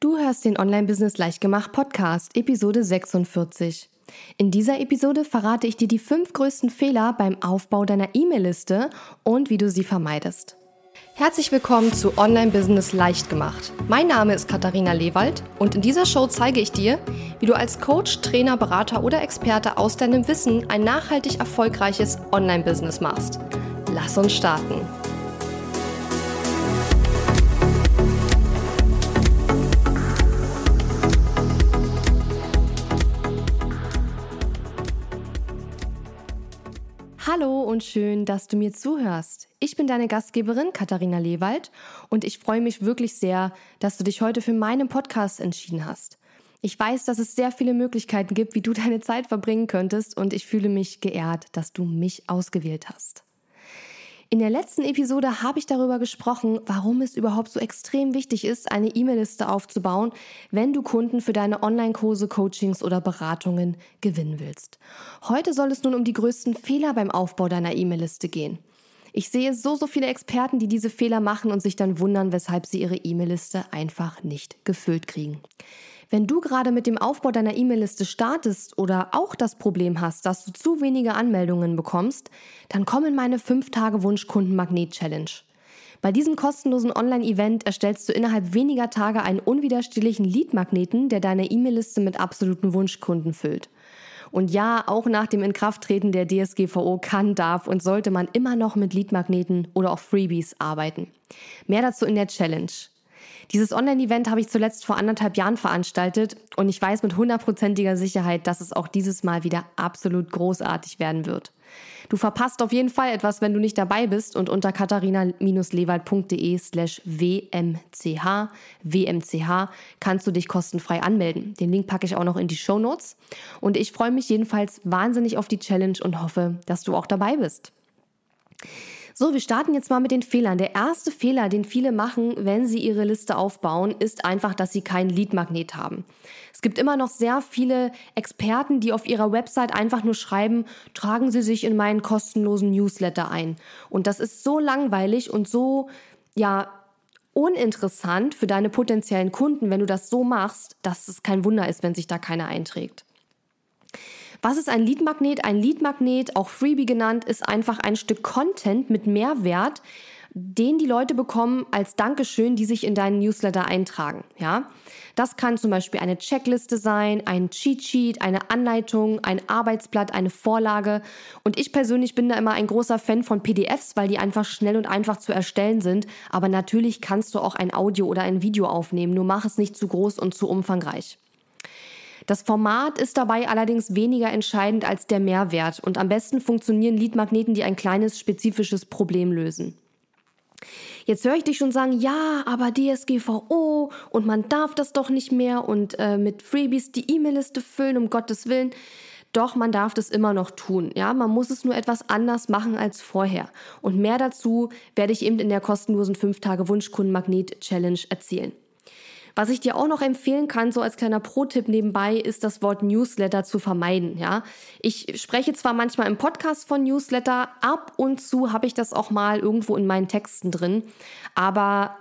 Du hörst den Online-Business Leichtgemacht Podcast, Episode 46. In dieser Episode verrate ich dir die fünf größten Fehler beim Aufbau deiner E-Mail-Liste und wie du sie vermeidest. Herzlich willkommen zu Online-Business Leichtgemacht. Mein Name ist Katharina Lewald und in dieser Show zeige ich dir, wie du als Coach, Trainer, Berater oder Experte aus deinem Wissen ein nachhaltig erfolgreiches Online-Business machst. Lass uns starten. Und schön, dass du mir zuhörst. Ich bin deine Gastgeberin Katharina Lewald und ich freue mich wirklich sehr, dass du dich heute für meinen Podcast entschieden hast. Ich weiß, dass es sehr viele Möglichkeiten gibt, wie du deine Zeit verbringen könntest und ich fühle mich geehrt, dass du mich ausgewählt hast. In der letzten Episode habe ich darüber gesprochen, warum es überhaupt so extrem wichtig ist, eine E-Mail-Liste aufzubauen, wenn du Kunden für deine Online-Kurse, Coachings oder Beratungen gewinnen willst. Heute soll es nun um die größten Fehler beim Aufbau deiner E-Mail-Liste gehen. Ich sehe so, so viele Experten, die diese Fehler machen und sich dann wundern, weshalb sie ihre E-Mail-Liste einfach nicht gefüllt kriegen. Wenn du gerade mit dem Aufbau deiner E-Mail-Liste startest oder auch das Problem hast, dass du zu wenige Anmeldungen bekommst, dann komm in meine 5-Tage-Wunsch-Kunden-Magnet-Challenge. Bei diesem kostenlosen Online-Event erstellst du innerhalb weniger Tage einen unwiderstehlichen Lead-Magneten, der deine E-Mail-Liste mit absoluten Wunschkunden füllt. Und ja, auch nach dem Inkrafttreten der DSGVO kann, darf und sollte man immer noch mit Lead-Magneten oder auch Freebies arbeiten. Mehr dazu in der Challenge. Dieses Online-Event habe ich zuletzt vor anderthalb Jahren veranstaltet und ich weiß mit hundertprozentiger Sicherheit, dass es auch dieses Mal wieder absolut großartig werden wird. Du verpasst auf jeden Fall etwas, wenn du nicht dabei bist und unter katharina-lewald.de slash wmch, wmch kannst du dich kostenfrei anmelden. Den Link packe ich auch noch in die Show Notes. Und ich freue mich jedenfalls wahnsinnig auf die Challenge und hoffe, dass du auch dabei bist. So, wir starten jetzt mal mit den Fehlern. Der erste Fehler, den viele machen, wenn sie ihre Liste aufbauen, ist einfach, dass sie keinen Leadmagnet haben. Es gibt immer noch sehr viele Experten, die auf ihrer Website einfach nur schreiben, tragen Sie sich in meinen kostenlosen Newsletter ein. Und das ist so langweilig und so, ja, uninteressant für deine potenziellen Kunden, wenn du das so machst, dass es kein Wunder ist, wenn sich da keiner einträgt. Was ist ein Leadmagnet? Ein Leadmagnet, auch Freebie genannt, ist einfach ein Stück Content mit Mehrwert, den die Leute bekommen als Dankeschön, die sich in deinen Newsletter eintragen. Ja, das kann zum Beispiel eine Checkliste sein, ein Cheat Sheet, eine Anleitung, ein Arbeitsblatt, eine Vorlage. Und ich persönlich bin da immer ein großer Fan von PDFs, weil die einfach schnell und einfach zu erstellen sind. Aber natürlich kannst du auch ein Audio oder ein Video aufnehmen. Nur mach es nicht zu groß und zu umfangreich. Das Format ist dabei allerdings weniger entscheidend als der Mehrwert und am besten funktionieren Leadmagneten, die ein kleines spezifisches Problem lösen. Jetzt höre ich dich schon sagen, ja, aber DSGVO und man darf das doch nicht mehr und äh, mit Freebies die E-Mail-Liste füllen, um Gottes Willen. Doch man darf das immer noch tun. Ja, man muss es nur etwas anders machen als vorher. Und mehr dazu werde ich eben in der kostenlosen 5 Tage Wunschkunden Magnet Challenge erzählen. Was ich dir auch noch empfehlen kann, so als kleiner Pro-Tipp nebenbei, ist das Wort Newsletter zu vermeiden. Ja, ich spreche zwar manchmal im Podcast von Newsletter, ab und zu habe ich das auch mal irgendwo in meinen Texten drin, aber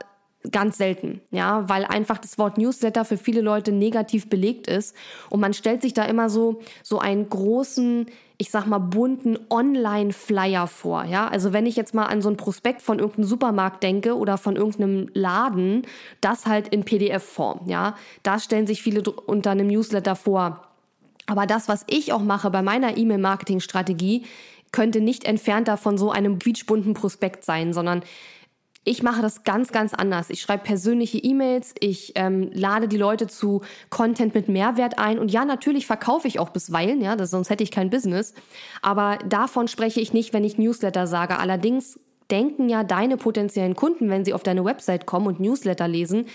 ganz selten, ja, weil einfach das Wort Newsletter für viele Leute negativ belegt ist und man stellt sich da immer so so einen großen, ich sag mal bunten Online Flyer vor, ja? Also wenn ich jetzt mal an so ein Prospekt von irgendeinem Supermarkt denke oder von irgendeinem Laden, das halt in PDF Form, ja? Da stellen sich viele unter einem Newsletter vor. Aber das, was ich auch mache bei meiner E-Mail-Marketing-Strategie, könnte nicht entfernter von so einem quietschbunten Prospekt sein, sondern ich mache das ganz, ganz anders. Ich schreibe persönliche E-Mails, ich ähm, lade die Leute zu Content mit Mehrwert ein und ja, natürlich verkaufe ich auch bisweilen, ja, das, sonst hätte ich kein Business. Aber davon spreche ich nicht, wenn ich Newsletter sage. Allerdings denken ja deine potenziellen Kunden, wenn sie auf deine Website kommen und Newsletter lesen,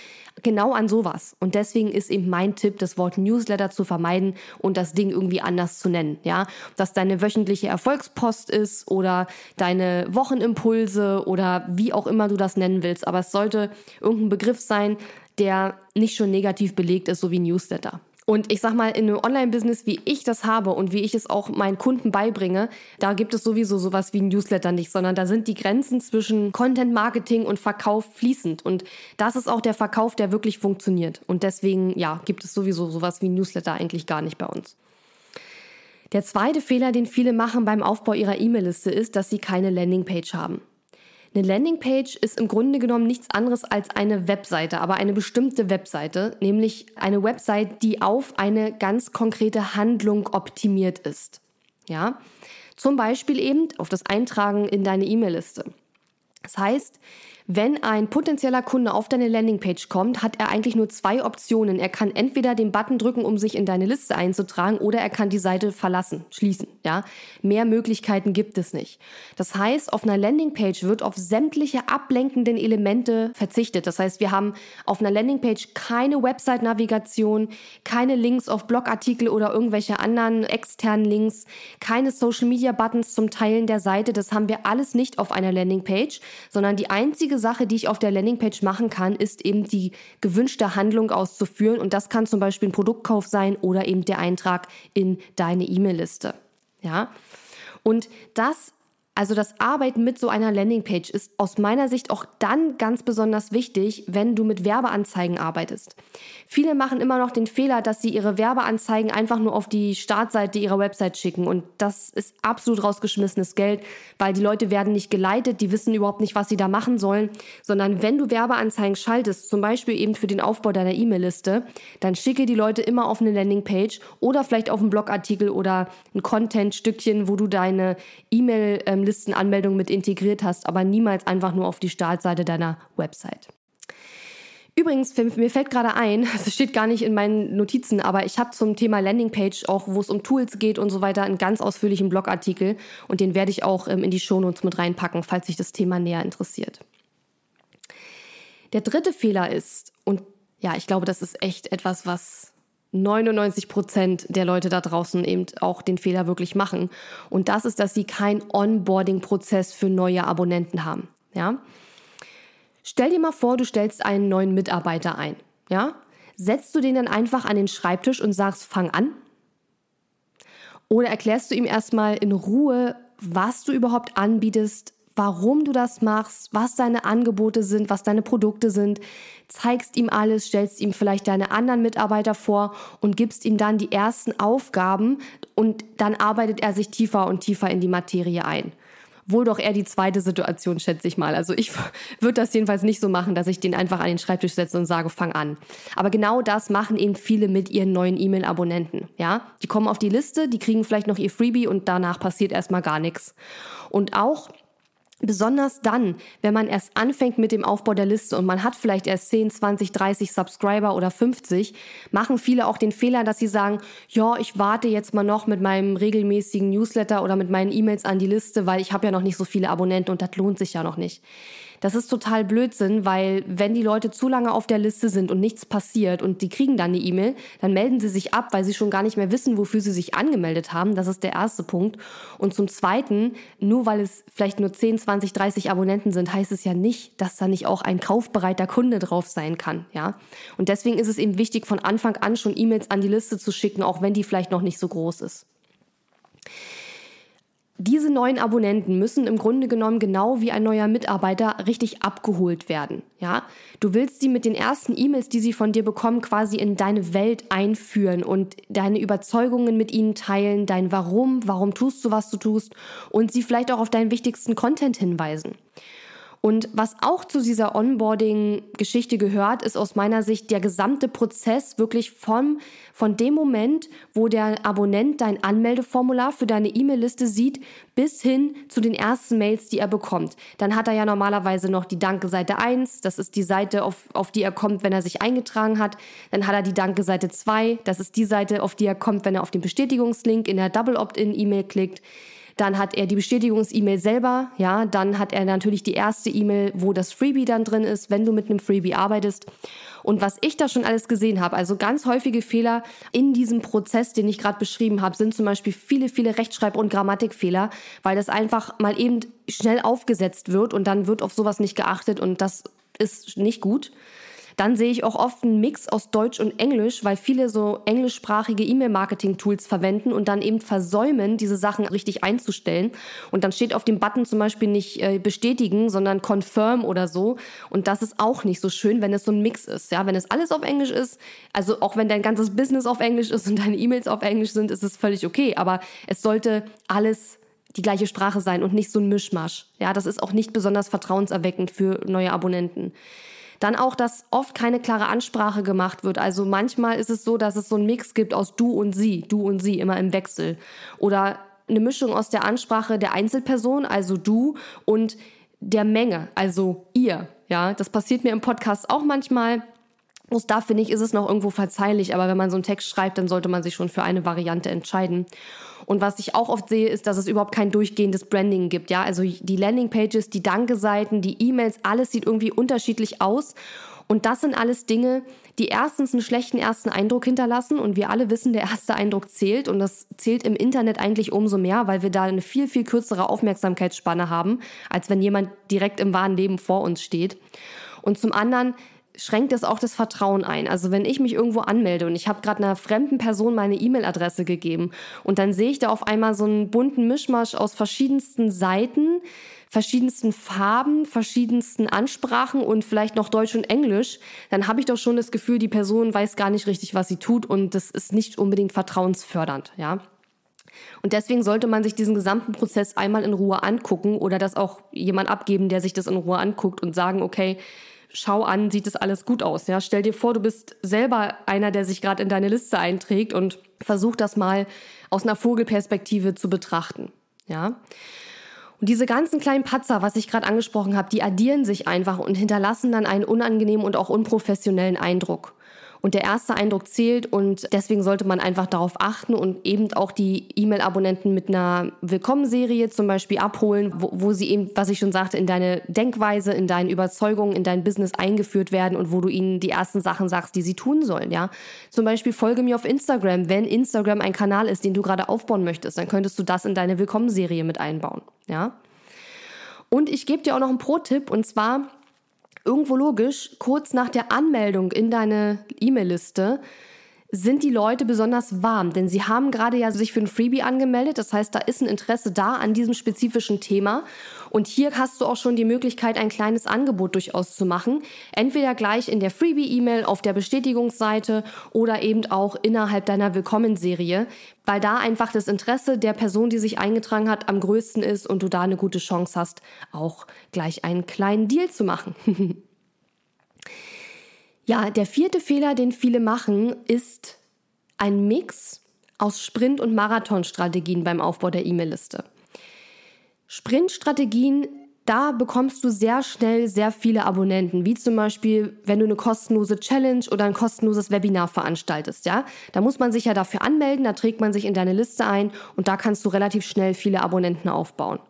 genau an sowas. Und deswegen ist eben mein Tipp, das Wort Newsletter zu vermeiden und das Ding irgendwie anders zu nennen. Ja, dass deine wöchentliche Erfolgspost ist oder deine Wochenimpulse oder wie auch immer du das nennen willst. Aber es sollte irgendein Begriff sein, der nicht schon negativ belegt ist, so wie Newsletter. Und ich sag mal, in einem Online-Business, wie ich das habe und wie ich es auch meinen Kunden beibringe, da gibt es sowieso sowas wie Newsletter nicht, sondern da sind die Grenzen zwischen Content Marketing und Verkauf fließend. Und das ist auch der Verkauf, der wirklich funktioniert. Und deswegen, ja, gibt es sowieso sowas wie Newsletter eigentlich gar nicht bei uns. Der zweite Fehler, den viele machen beim Aufbau ihrer E-Mail-Liste, ist, dass sie keine Landingpage haben. Eine Landingpage ist im Grunde genommen nichts anderes als eine Webseite, aber eine bestimmte Webseite, nämlich eine Website, die auf eine ganz konkrete Handlung optimiert ist. Ja, zum Beispiel eben auf das Eintragen in deine E-Mail-Liste. Das heißt, wenn ein potenzieller Kunde auf deine Landingpage kommt, hat er eigentlich nur zwei Optionen. Er kann entweder den Button drücken, um sich in deine Liste einzutragen, oder er kann die Seite verlassen, schließen. Ja? Mehr Möglichkeiten gibt es nicht. Das heißt, auf einer Landingpage wird auf sämtliche ablenkenden Elemente verzichtet. Das heißt, wir haben auf einer Landingpage keine Website-Navigation, keine Links auf Blogartikel oder irgendwelche anderen externen Links, keine Social-Media-Buttons zum Teilen der Seite. Das haben wir alles nicht auf einer Landingpage, sondern die einzige einzige Sache, die ich auf der Landingpage machen kann, ist eben die gewünschte Handlung auszuführen. Und das kann zum Beispiel ein Produktkauf sein oder eben der Eintrag in deine E-Mail-Liste. Ja. Und das also das Arbeiten mit so einer Landingpage ist aus meiner Sicht auch dann ganz besonders wichtig, wenn du mit Werbeanzeigen arbeitest. Viele machen immer noch den Fehler, dass sie ihre Werbeanzeigen einfach nur auf die Startseite ihrer Website schicken und das ist absolut rausgeschmissenes Geld, weil die Leute werden nicht geleitet, die wissen überhaupt nicht, was sie da machen sollen, sondern wenn du Werbeanzeigen schaltest, zum Beispiel eben für den Aufbau deiner E-Mail-Liste, dann schicke die Leute immer auf eine Landingpage oder vielleicht auf einen Blogartikel oder ein Content-Stückchen, wo du deine E-Mail ähm, Listenanmeldung mit integriert hast, aber niemals einfach nur auf die Startseite deiner Website. Übrigens, mir fällt gerade ein, es steht gar nicht in meinen Notizen, aber ich habe zum Thema Landingpage auch, wo es um Tools geht und so weiter, einen ganz ausführlichen Blogartikel und den werde ich auch ähm, in die Shownotes mit reinpacken, falls sich das Thema näher interessiert. Der dritte Fehler ist, und ja, ich glaube, das ist echt etwas, was 99 Prozent der Leute da draußen eben auch den Fehler wirklich machen. Und das ist, dass sie keinen Onboarding-Prozess für neue Abonnenten haben. Ja? Stell dir mal vor, du stellst einen neuen Mitarbeiter ein. Ja? Setzt du den dann einfach an den Schreibtisch und sagst, fang an? Oder erklärst du ihm erstmal in Ruhe, was du überhaupt anbietest, warum du das machst, was deine Angebote sind, was deine Produkte sind, zeigst ihm alles, stellst ihm vielleicht deine anderen Mitarbeiter vor und gibst ihm dann die ersten Aufgaben und dann arbeitet er sich tiefer und tiefer in die Materie ein. Wohl doch eher die zweite Situation, schätze ich mal. Also ich würde das jedenfalls nicht so machen, dass ich den einfach an den Schreibtisch setze und sage, fang an. Aber genau das machen eben viele mit ihren neuen E-Mail-Abonnenten. Ja, die kommen auf die Liste, die kriegen vielleicht noch ihr Freebie und danach passiert erstmal gar nichts. Und auch Besonders dann, wenn man erst anfängt mit dem Aufbau der Liste und man hat vielleicht erst 10, 20, 30 Subscriber oder 50, machen viele auch den Fehler, dass sie sagen, ja, ich warte jetzt mal noch mit meinem regelmäßigen Newsletter oder mit meinen E-Mails an die Liste, weil ich habe ja noch nicht so viele Abonnenten und das lohnt sich ja noch nicht. Das ist total Blödsinn, weil wenn die Leute zu lange auf der Liste sind und nichts passiert und die kriegen dann eine E-Mail, dann melden sie sich ab, weil sie schon gar nicht mehr wissen, wofür sie sich angemeldet haben. Das ist der erste Punkt. Und zum Zweiten, nur weil es vielleicht nur 10, 20, 30 Abonnenten sind, heißt es ja nicht, dass da nicht auch ein kaufbereiter Kunde drauf sein kann. Ja? Und deswegen ist es eben wichtig, von Anfang an schon E-Mails an die Liste zu schicken, auch wenn die vielleicht noch nicht so groß ist. Diese neuen Abonnenten müssen im Grunde genommen genau wie ein neuer Mitarbeiter richtig abgeholt werden. Ja, du willst sie mit den ersten E-Mails, die sie von dir bekommen, quasi in deine Welt einführen und deine Überzeugungen mit ihnen teilen, dein Warum, warum tust du, was du tust und sie vielleicht auch auf deinen wichtigsten Content hinweisen. Und was auch zu dieser Onboarding-Geschichte gehört, ist aus meiner Sicht der gesamte Prozess wirklich vom, von dem Moment, wo der Abonnent dein Anmeldeformular für deine E-Mail-Liste sieht, bis hin zu den ersten Mails, die er bekommt. Dann hat er ja normalerweise noch die Danke-Seite 1, das ist die Seite, auf, auf die er kommt, wenn er sich eingetragen hat. Dann hat er die Danke-Seite 2, das ist die Seite, auf die er kommt, wenn er auf den Bestätigungslink in der Double Opt-in-E-Mail klickt. Dann hat er die Bestätigungs-E-Mail selber, ja, dann hat er natürlich die erste E-Mail, wo das Freebie dann drin ist, wenn du mit einem Freebie arbeitest. Und was ich da schon alles gesehen habe, also ganz häufige Fehler in diesem Prozess, den ich gerade beschrieben habe, sind zum Beispiel viele, viele Rechtschreib- und Grammatikfehler, weil das einfach mal eben schnell aufgesetzt wird und dann wird auf sowas nicht geachtet und das ist nicht gut. Dann sehe ich auch oft einen Mix aus Deutsch und Englisch, weil viele so englischsprachige E-Mail-Marketing-Tools verwenden und dann eben versäumen, diese Sachen richtig einzustellen. Und dann steht auf dem Button zum Beispiel nicht äh, bestätigen, sondern confirm oder so. Und das ist auch nicht so schön, wenn es so ein Mix ist. Ja, wenn es alles auf Englisch ist, also auch wenn dein ganzes Business auf Englisch ist und deine E-Mails auf Englisch sind, ist es völlig okay. Aber es sollte alles die gleiche Sprache sein und nicht so ein Mischmasch. Ja, das ist auch nicht besonders vertrauenserweckend für neue Abonnenten. Dann auch, dass oft keine klare Ansprache gemacht wird. Also manchmal ist es so, dass es so einen Mix gibt aus du und sie, du und sie, immer im Wechsel. Oder eine Mischung aus der Ansprache der Einzelperson, also du, und der Menge, also ihr. Ja, das passiert mir im Podcast auch manchmal. Bloß da finde ich, ist es noch irgendwo verzeihlich, aber wenn man so einen Text schreibt, dann sollte man sich schon für eine Variante entscheiden. Und was ich auch oft sehe, ist, dass es überhaupt kein durchgehendes Branding gibt. Ja, also die Landingpages, die Danke-Seiten, die E-Mails, alles sieht irgendwie unterschiedlich aus. Und das sind alles Dinge, die erstens einen schlechten ersten Eindruck hinterlassen. Und wir alle wissen, der erste Eindruck zählt. Und das zählt im Internet eigentlich umso mehr, weil wir da eine viel, viel kürzere Aufmerksamkeitsspanne haben, als wenn jemand direkt im wahren Leben vor uns steht. Und zum anderen schränkt es auch das Vertrauen ein. Also wenn ich mich irgendwo anmelde und ich habe gerade einer fremden Person meine E-Mail-Adresse gegeben und dann sehe ich da auf einmal so einen bunten Mischmasch aus verschiedensten Seiten, verschiedensten Farben, verschiedensten Ansprachen und vielleicht noch Deutsch und Englisch, dann habe ich doch schon das Gefühl, die Person weiß gar nicht richtig, was sie tut und das ist nicht unbedingt vertrauensfördernd, ja. Und deswegen sollte man sich diesen gesamten Prozess einmal in Ruhe angucken oder das auch jemand abgeben, der sich das in Ruhe anguckt und sagen, okay, schau an, sieht es alles gut aus. Ja? Stell dir vor, du bist selber einer, der sich gerade in deine Liste einträgt und versuch das mal aus einer Vogelperspektive zu betrachten. Ja. Und diese ganzen kleinen Patzer, was ich gerade angesprochen habe, die addieren sich einfach und hinterlassen dann einen unangenehmen und auch unprofessionellen Eindruck. Und der erste Eindruck zählt und deswegen sollte man einfach darauf achten und eben auch die E-Mail-Abonnenten mit einer Willkommenserie zum Beispiel abholen, wo, wo sie eben, was ich schon sagte, in deine Denkweise, in deine Überzeugungen, in dein Business eingeführt werden und wo du ihnen die ersten Sachen sagst, die sie tun sollen, ja. Zum Beispiel folge mir auf Instagram. Wenn Instagram ein Kanal ist, den du gerade aufbauen möchtest, dann könntest du das in deine Willkommenserie mit einbauen, ja. Und ich gebe dir auch noch einen Pro-Tipp und zwar irgendwo logisch, kurz nach der Anmeldung in deine E-Mail-Liste sind die Leute besonders warm, denn sie haben gerade ja sich für ein Freebie angemeldet. Das heißt, da ist ein Interesse da an diesem spezifischen Thema. Und hier hast du auch schon die Möglichkeit, ein kleines Angebot durchaus zu machen. Entweder gleich in der Freebie-E-Mail auf der Bestätigungsseite oder eben auch innerhalb deiner Willkommenserie, weil da einfach das Interesse der Person, die sich eingetragen hat, am größten ist und du da eine gute Chance hast, auch gleich einen kleinen Deal zu machen. Ja, der vierte Fehler, den viele machen, ist ein Mix aus Sprint- und Marathonstrategien beim Aufbau der E-Mail-Liste. Sprintstrategien, da bekommst du sehr schnell sehr viele Abonnenten, wie zum Beispiel, wenn du eine kostenlose Challenge oder ein kostenloses Webinar veranstaltest, ja. Da muss man sich ja dafür anmelden, da trägt man sich in deine Liste ein und da kannst du relativ schnell viele Abonnenten aufbauen.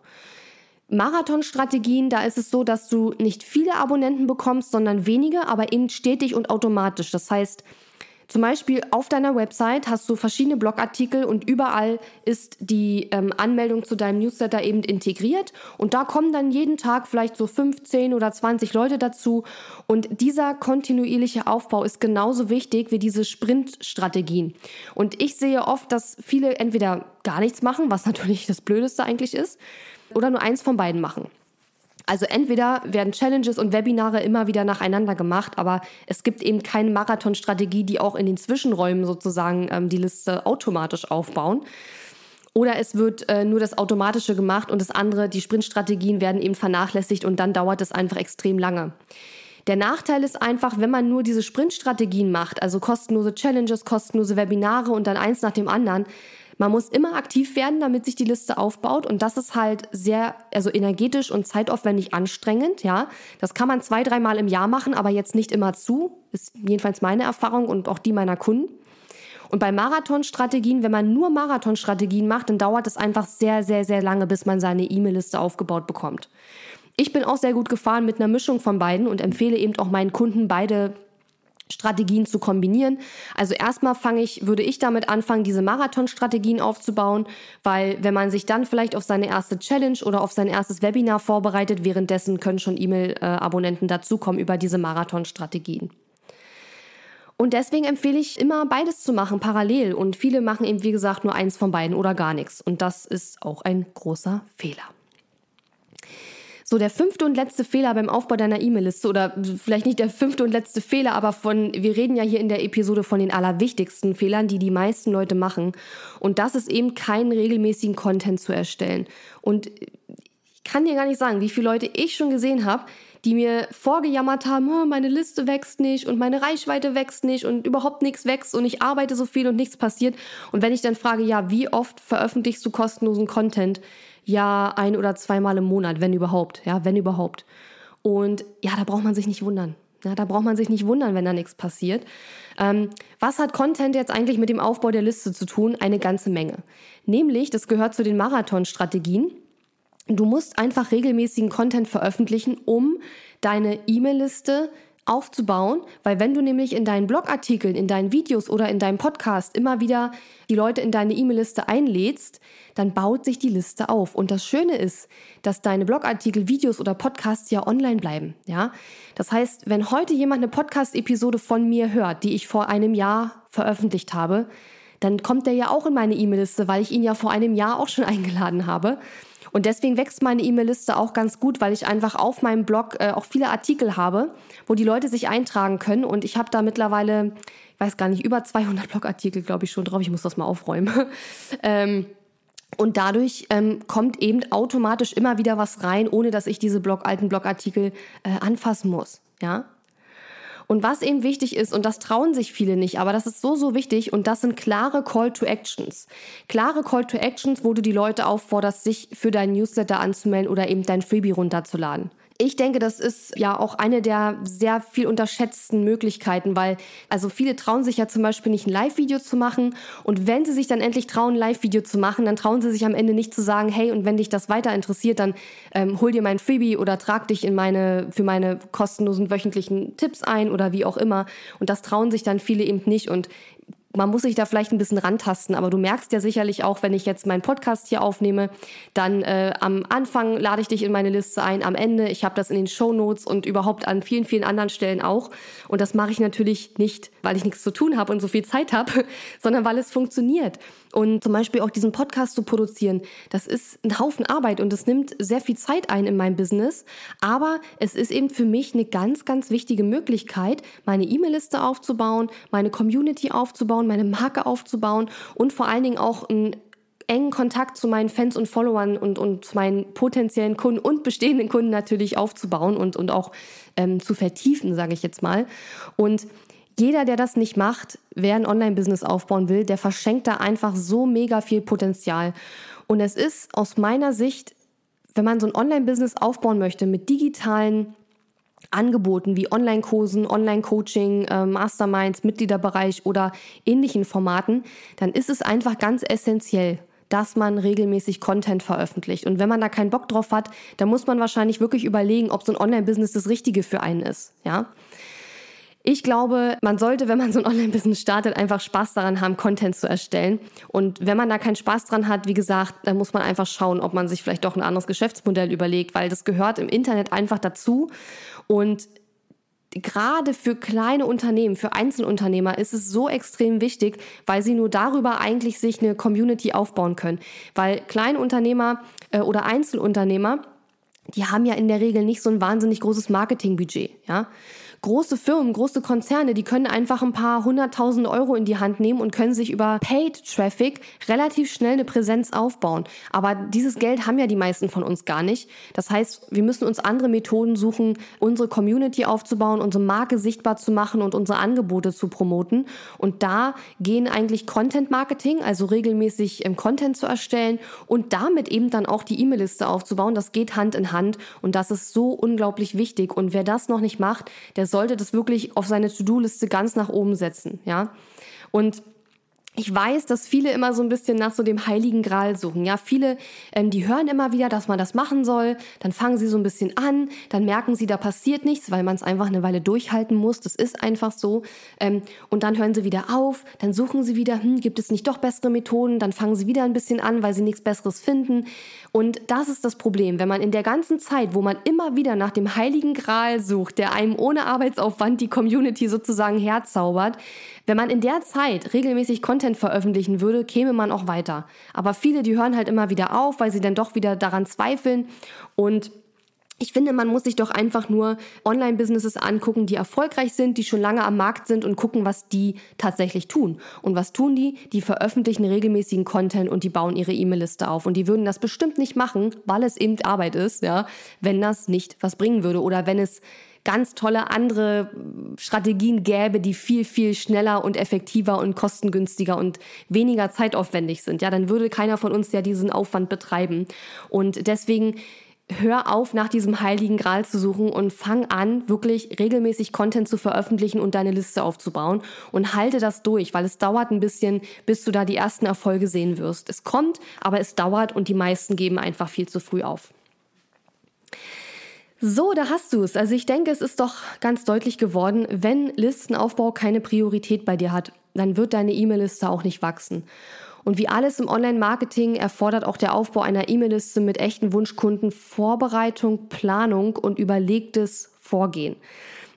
Marathonstrategien, da ist es so, dass du nicht viele Abonnenten bekommst, sondern wenige, aber eben stetig und automatisch. Das heißt, zum Beispiel auf deiner Website hast du verschiedene Blogartikel und überall ist die ähm, Anmeldung zu deinem Newsletter eben integriert und da kommen dann jeden Tag vielleicht so 15 oder 20 Leute dazu und dieser kontinuierliche Aufbau ist genauso wichtig wie diese Sprintstrategien. Und ich sehe oft, dass viele entweder gar nichts machen, was natürlich das Blödeste eigentlich ist, oder nur eins von beiden machen. Also entweder werden Challenges und Webinare immer wieder nacheinander gemacht, aber es gibt eben keine Marathonstrategie, die auch in den Zwischenräumen sozusagen ähm, die Liste automatisch aufbauen. Oder es wird äh, nur das Automatische gemacht und das andere, die Sprintstrategien werden eben vernachlässigt und dann dauert es einfach extrem lange. Der Nachteil ist einfach, wenn man nur diese Sprintstrategien macht, also kostenlose Challenges, kostenlose Webinare und dann eins nach dem anderen, man muss immer aktiv werden, damit sich die Liste aufbaut. Und das ist halt sehr, also energetisch und zeitaufwendig anstrengend, ja. Das kann man zwei, dreimal im Jahr machen, aber jetzt nicht immer zu. Ist jedenfalls meine Erfahrung und auch die meiner Kunden. Und bei Marathonstrategien, wenn man nur Marathonstrategien macht, dann dauert es einfach sehr, sehr, sehr lange, bis man seine E-Mail-Liste aufgebaut bekommt. Ich bin auch sehr gut gefahren mit einer Mischung von beiden und empfehle eben auch meinen Kunden beide Strategien zu kombinieren. Also erstmal fange ich, würde ich damit anfangen, diese Marathon-Strategien aufzubauen, weil wenn man sich dann vielleicht auf seine erste Challenge oder auf sein erstes Webinar vorbereitet, währenddessen können schon E-Mail-Abonnenten dazukommen über diese Marathon-Strategien. Und deswegen empfehle ich immer beides zu machen, parallel. Und viele machen eben, wie gesagt, nur eins von beiden oder gar nichts. Und das ist auch ein großer Fehler. So, der fünfte und letzte Fehler beim Aufbau deiner E-Mail-Liste oder vielleicht nicht der fünfte und letzte Fehler, aber von, wir reden ja hier in der Episode von den allerwichtigsten Fehlern, die die meisten Leute machen. Und das ist eben keinen regelmäßigen Content zu erstellen. Und ich kann dir gar nicht sagen, wie viele Leute ich schon gesehen habe, die mir vorgejammert haben, meine Liste wächst nicht und meine Reichweite wächst nicht und überhaupt nichts wächst und ich arbeite so viel und nichts passiert. Und wenn ich dann frage, ja, wie oft veröffentlichst du kostenlosen Content? Ja, ein oder zweimal im Monat, wenn überhaupt. Ja, wenn überhaupt. Und ja, da braucht man sich nicht wundern. Ja, da braucht man sich nicht wundern, wenn da nichts passiert. Ähm, was hat Content jetzt eigentlich mit dem Aufbau der Liste zu tun? Eine ganze Menge. Nämlich, das gehört zu den Marathon-Strategien. Du musst einfach regelmäßigen Content veröffentlichen, um deine E-Mail-Liste aufzubauen, weil wenn du nämlich in deinen Blogartikeln, in deinen Videos oder in deinem Podcast immer wieder die Leute in deine E-Mail-Liste einlädst, dann baut sich die Liste auf. Und das Schöne ist, dass deine Blogartikel, Videos oder Podcasts ja online bleiben. Ja, das heißt, wenn heute jemand eine Podcast-Episode von mir hört, die ich vor einem Jahr veröffentlicht habe, dann kommt der ja auch in meine E-Mail-Liste, weil ich ihn ja vor einem Jahr auch schon eingeladen habe. Und deswegen wächst meine E-Mail-Liste auch ganz gut, weil ich einfach auf meinem Blog äh, auch viele Artikel habe, wo die Leute sich eintragen können. Und ich habe da mittlerweile, ich weiß gar nicht, über 200 Blogartikel, glaube ich, schon drauf. Ich muss das mal aufräumen. ähm, und dadurch ähm, kommt eben automatisch immer wieder was rein, ohne dass ich diese Blog, alten Blogartikel äh, anfassen muss. Ja, und was eben wichtig ist, und das trauen sich viele nicht, aber das ist so, so wichtig, und das sind klare Call to Actions. Klare Call to Actions, wo du die Leute aufforderst, sich für deinen Newsletter anzumelden oder eben dein Freebie runterzuladen. Ich denke, das ist ja auch eine der sehr viel unterschätzten Möglichkeiten, weil also viele trauen sich ja zum Beispiel nicht ein Live-Video zu machen und wenn sie sich dann endlich trauen, ein Live-Video zu machen, dann trauen sie sich am Ende nicht zu sagen, hey, und wenn dich das weiter interessiert, dann ähm, hol dir mein Freebie oder trag dich in meine, für meine kostenlosen wöchentlichen Tipps ein oder wie auch immer. Und das trauen sich dann viele eben nicht und man muss sich da vielleicht ein bisschen rantasten, aber du merkst ja sicherlich auch, wenn ich jetzt meinen Podcast hier aufnehme, dann äh, am Anfang lade ich dich in meine Liste ein, am Ende, ich habe das in den Show Notes und überhaupt an vielen, vielen anderen Stellen auch. Und das mache ich natürlich nicht, weil ich nichts zu tun habe und so viel Zeit habe, sondern weil es funktioniert. Und zum Beispiel auch diesen Podcast zu produzieren, das ist ein Haufen Arbeit und es nimmt sehr viel Zeit ein in meinem Business. Aber es ist eben für mich eine ganz, ganz wichtige Möglichkeit, meine E-Mail-Liste aufzubauen, meine Community aufzubauen, meine Marke aufzubauen und vor allen Dingen auch einen engen Kontakt zu meinen Fans und Followern und, und zu meinen potenziellen Kunden und bestehenden Kunden natürlich aufzubauen und, und auch ähm, zu vertiefen, sage ich jetzt mal. Und jeder, der das nicht macht, wer ein Online-Business aufbauen will, der verschenkt da einfach so mega viel Potenzial. Und es ist aus meiner Sicht, wenn man so ein Online-Business aufbauen möchte mit digitalen Angeboten wie Online-Kursen, Online-Coaching, äh, Masterminds, Mitgliederbereich oder ähnlichen Formaten, dann ist es einfach ganz essentiell, dass man regelmäßig Content veröffentlicht. Und wenn man da keinen Bock drauf hat, dann muss man wahrscheinlich wirklich überlegen, ob so ein Online-Business das Richtige für einen ist. Ja. Ich glaube, man sollte, wenn man so ein Online-Business startet, einfach Spaß daran haben, Content zu erstellen. Und wenn man da keinen Spaß dran hat, wie gesagt, dann muss man einfach schauen, ob man sich vielleicht doch ein anderes Geschäftsmodell überlegt, weil das gehört im Internet einfach dazu. Und gerade für kleine Unternehmen, für Einzelunternehmer ist es so extrem wichtig, weil sie nur darüber eigentlich sich eine Community aufbauen können. Weil kleine Unternehmer äh, oder Einzelunternehmer, die haben ja in der Regel nicht so ein wahnsinnig großes Marketingbudget, ja große Firmen, große Konzerne, die können einfach ein paar hunderttausend Euro in die Hand nehmen und können sich über Paid Traffic relativ schnell eine Präsenz aufbauen. Aber dieses Geld haben ja die meisten von uns gar nicht. Das heißt, wir müssen uns andere Methoden suchen, unsere Community aufzubauen, unsere Marke sichtbar zu machen und unsere Angebote zu promoten. Und da gehen eigentlich Content Marketing, also regelmäßig im Content zu erstellen und damit eben dann auch die E-Mail-Liste aufzubauen. Das geht Hand in Hand und das ist so unglaublich wichtig. Und wer das noch nicht macht, der sollte das wirklich auf seine To-Do-Liste ganz nach oben setzen, ja. Und ich weiß, dass viele immer so ein bisschen nach so dem heiligen Gral suchen. Ja, viele, ähm, die hören immer wieder, dass man das machen soll. Dann fangen sie so ein bisschen an, dann merken sie, da passiert nichts, weil man es einfach eine Weile durchhalten muss. Das ist einfach so. Ähm, und dann hören sie wieder auf, dann suchen sie wieder, hm, gibt es nicht doch bessere Methoden? Dann fangen sie wieder ein bisschen an, weil sie nichts Besseres finden. Und das ist das Problem, wenn man in der ganzen Zeit, wo man immer wieder nach dem heiligen Gral sucht, der einem ohne Arbeitsaufwand die Community sozusagen herzaubert, wenn man in der Zeit regelmäßig Content veröffentlichen würde, käme man auch weiter. Aber viele, die hören halt immer wieder auf, weil sie dann doch wieder daran zweifeln und ich finde, man muss sich doch einfach nur Online-Businesses angucken, die erfolgreich sind, die schon lange am Markt sind und gucken, was die tatsächlich tun. Und was tun die? Die veröffentlichen regelmäßigen Content und die bauen ihre E-Mail-Liste auf. Und die würden das bestimmt nicht machen, weil es eben Arbeit ist, ja, wenn das nicht was bringen würde oder wenn es ganz tolle andere Strategien gäbe, die viel, viel schneller und effektiver und kostengünstiger und weniger zeitaufwendig sind. Ja, dann würde keiner von uns ja diesen Aufwand betreiben. Und deswegen hör auf, nach diesem heiligen Gral zu suchen und fang an, wirklich regelmäßig Content zu veröffentlichen und deine Liste aufzubauen und halte das durch, weil es dauert ein bisschen, bis du da die ersten Erfolge sehen wirst. Es kommt, aber es dauert und die meisten geben einfach viel zu früh auf. So, da hast du es. Also ich denke, es ist doch ganz deutlich geworden, wenn Listenaufbau keine Priorität bei dir hat, dann wird deine E-Mail-Liste auch nicht wachsen. Und wie alles im Online-Marketing erfordert auch der Aufbau einer E-Mail-Liste mit echten Wunschkunden Vorbereitung, Planung und überlegtes Vorgehen.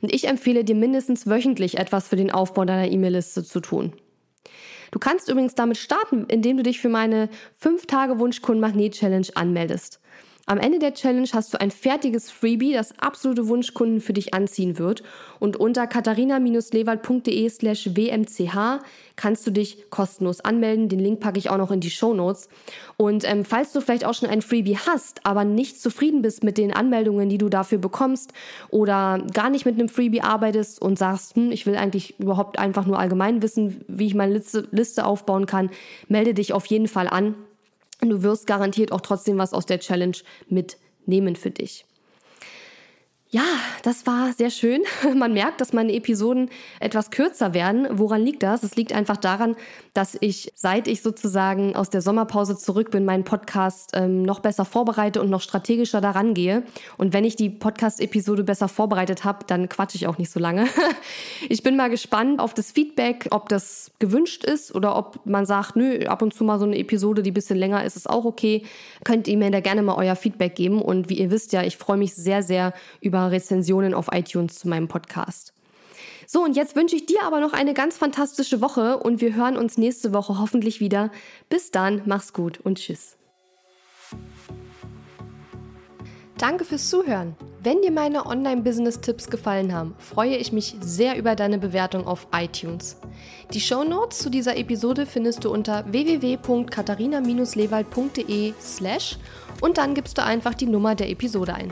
Und ich empfehle dir mindestens wöchentlich etwas für den Aufbau deiner E-Mail-Liste zu tun. Du kannst übrigens damit starten, indem du dich für meine 5 Tage Wunschkunden Magnet Challenge anmeldest. Am Ende der Challenge hast du ein fertiges Freebie, das absolute Wunschkunden für dich anziehen wird. Und unter katharina-lewald.de slash wmch kannst du dich kostenlos anmelden. Den Link packe ich auch noch in die Show Notes. Und ähm, falls du vielleicht auch schon ein Freebie hast, aber nicht zufrieden bist mit den Anmeldungen, die du dafür bekommst oder gar nicht mit einem Freebie arbeitest und sagst, hm, ich will eigentlich überhaupt einfach nur allgemein wissen, wie ich meine Liste, Liste aufbauen kann, melde dich auf jeden Fall an. Du wirst garantiert auch trotzdem was aus der Challenge mitnehmen für dich. Ja, das war sehr schön. Man merkt, dass meine Episoden etwas kürzer werden. Woran liegt das? Es liegt einfach daran, dass ich, seit ich sozusagen aus der Sommerpause zurück bin, meinen Podcast ähm, noch besser vorbereite und noch strategischer daran gehe. Und wenn ich die Podcast-Episode besser vorbereitet habe, dann quatsche ich auch nicht so lange. ich bin mal gespannt auf das Feedback, ob das gewünscht ist oder ob man sagt, nö, ab und zu mal so eine Episode, die ein bisschen länger ist, ist auch okay. Könnt ihr mir da gerne mal euer Feedback geben. Und wie ihr wisst ja, ich freue mich sehr, sehr über Rezensionen auf iTunes zu meinem Podcast. So, und jetzt wünsche ich dir aber noch eine ganz fantastische Woche und wir hören uns nächste Woche hoffentlich wieder. Bis dann, mach's gut und tschüss. Danke fürs Zuhören. Wenn dir meine Online-Business-Tipps gefallen haben, freue ich mich sehr über deine Bewertung auf iTunes. Die Show Notes zu dieser Episode findest du unter www.katharina-lewald.de slash und dann gibst du einfach die Nummer der Episode ein.